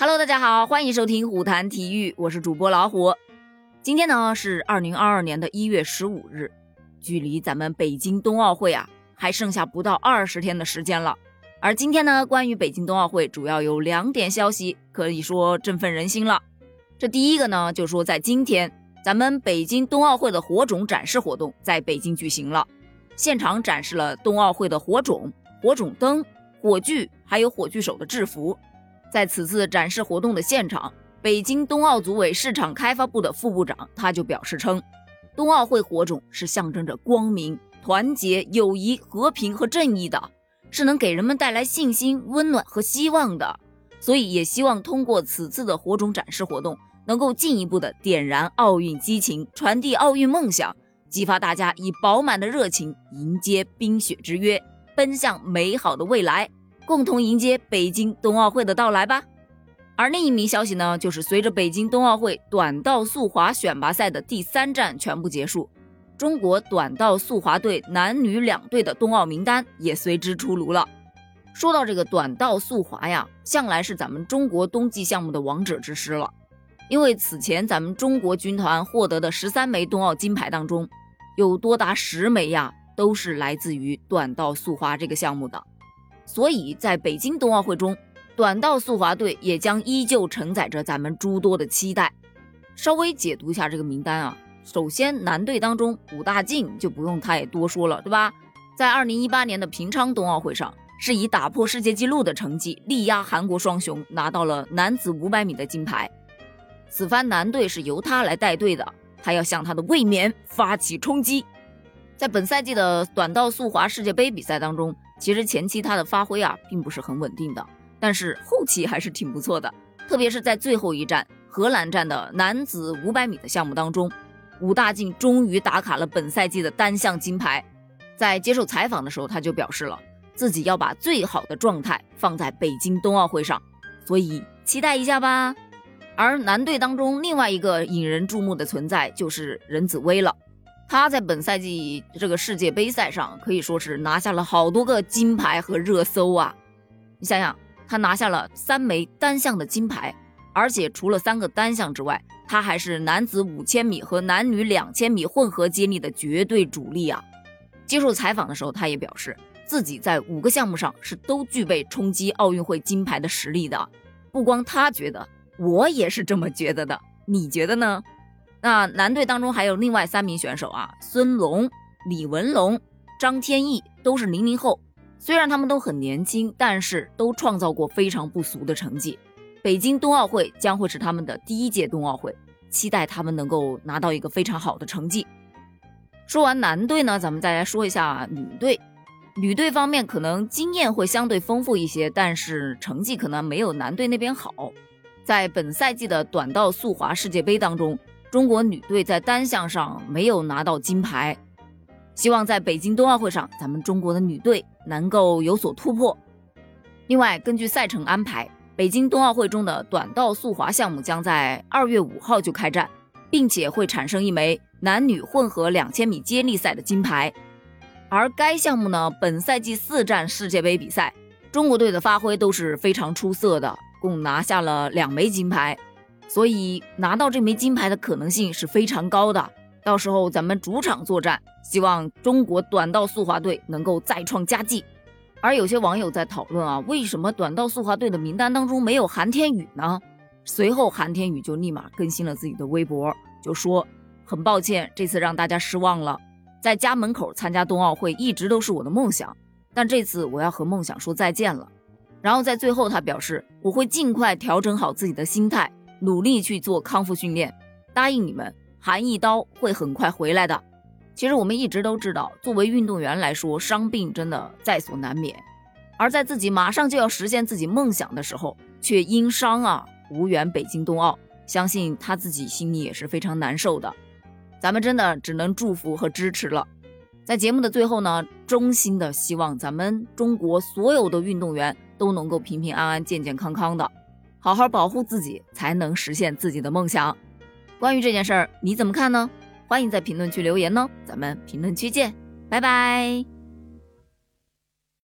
Hello，大家好，欢迎收听虎谈体育，我是主播老虎。今天呢是二零二二年的一月十五日，距离咱们北京冬奥会啊还剩下不到二十天的时间了。而今天呢，关于北京冬奥会主要有两点消息，可以说振奋人心了。这第一个呢，就说在今天，咱们北京冬奥会的火种展示活动在北京举行了，现场展示了冬奥会的火种、火种灯、火炬，还有火炬手的制服。在此次展示活动的现场，北京冬奥组委市场开发部的副部长他就表示称，冬奥会火种是象征着光明、团结、友谊、和平和正义的，是能给人们带来信心、温暖和希望的。所以也希望通过此次的火种展示活动，能够进一步的点燃奥运激情，传递奥运梦想，激发大家以饱满的热情迎接冰雪之约，奔向美好的未来。共同迎接北京冬奥会的到来吧。而另一名消息呢，就是随着北京冬奥会短道速滑选拔赛的第三站全部结束，中国短道速滑队男女两队的冬奥名单也随之出炉了。说到这个短道速滑呀，向来是咱们中国冬季项目的王者之师了。因为此前咱们中国军团获得的十三枚冬奥金牌当中，有多达十枚呀，都是来自于短道速滑这个项目的。所以，在北京冬奥会中，短道速滑队也将依旧承载着咱们诸多的期待。稍微解读一下这个名单啊，首先男队当中，武大靖就不用太多说了，对吧？在二零一八年的平昌冬奥会上，是以打破世界纪录的成绩力压韩国双雄，拿到了男子五百米的金牌。此番男队是由他来带队的，他要向他的卫冕发起冲击。在本赛季的短道速滑世界杯比赛当中。其实前期他的发挥啊，并不是很稳定的，但是后期还是挺不错的。特别是在最后一站荷兰站的男子五百米的项目当中，武大靖终于打卡了本赛季的单项金牌。在接受采访的时候，他就表示了自己要把最好的状态放在北京冬奥会上，所以期待一下吧。而男队当中另外一个引人注目的存在就是任子威了。他在本赛季这个世界杯赛上可以说是拿下了好多个金牌和热搜啊！你想想，他拿下了三枚单项的金牌，而且除了三个单项之外，他还是男子五千米和男女两千米混合接力的绝对主力啊！接受采访的时候，他也表示自己在五个项目上是都具备冲击奥运会金牌的实力的。不光他觉得，我也是这么觉得的，你觉得呢？那男队当中还有另外三名选手啊，孙龙、李文龙、张天翼都是零零后，虽然他们都很年轻，但是都创造过非常不俗的成绩。北京冬奥会将会是他们的第一届冬奥会，期待他们能够拿到一个非常好的成绩。说完男队呢，咱们再来说一下女队。女队方面可能经验会相对丰富一些，但是成绩可能没有男队那边好。在本赛季的短道速滑世界杯当中。中国女队在单项上没有拿到金牌，希望在北京冬奥会上，咱们中国的女队能够有所突破。另外，根据赛程安排，北京冬奥会中的短道速滑项目将在二月五号就开战，并且会产生一枚男女混合两千米接力赛的金牌。而该项目呢，本赛季四站世界杯比赛，中国队的发挥都是非常出色的，共拿下了两枚金牌。所以拿到这枚金牌的可能性是非常高的。到时候咱们主场作战，希望中国短道速滑队能够再创佳绩。而有些网友在讨论啊，为什么短道速滑队的名单当中没有韩天宇呢？随后韩天宇就立马更新了自己的微博，就说很抱歉，这次让大家失望了。在家门口参加冬奥会一直都是我的梦想，但这次我要和梦想说再见了。然后在最后他表示，我会尽快调整好自己的心态。努力去做康复训练，答应你们，韩一刀会很快回来的。其实我们一直都知道，作为运动员来说，伤病真的在所难免。而在自己马上就要实现自己梦想的时候，却因伤啊无缘北京冬奥，相信他自己心里也是非常难受的。咱们真的只能祝福和支持了。在节目的最后呢，衷心的希望咱们中国所有的运动员都能够平平安安、健健康康的。好好保护自己，才能实现自己的梦想。关于这件事儿，你怎么看呢？欢迎在评论区留言呢，咱们评论区见，拜拜。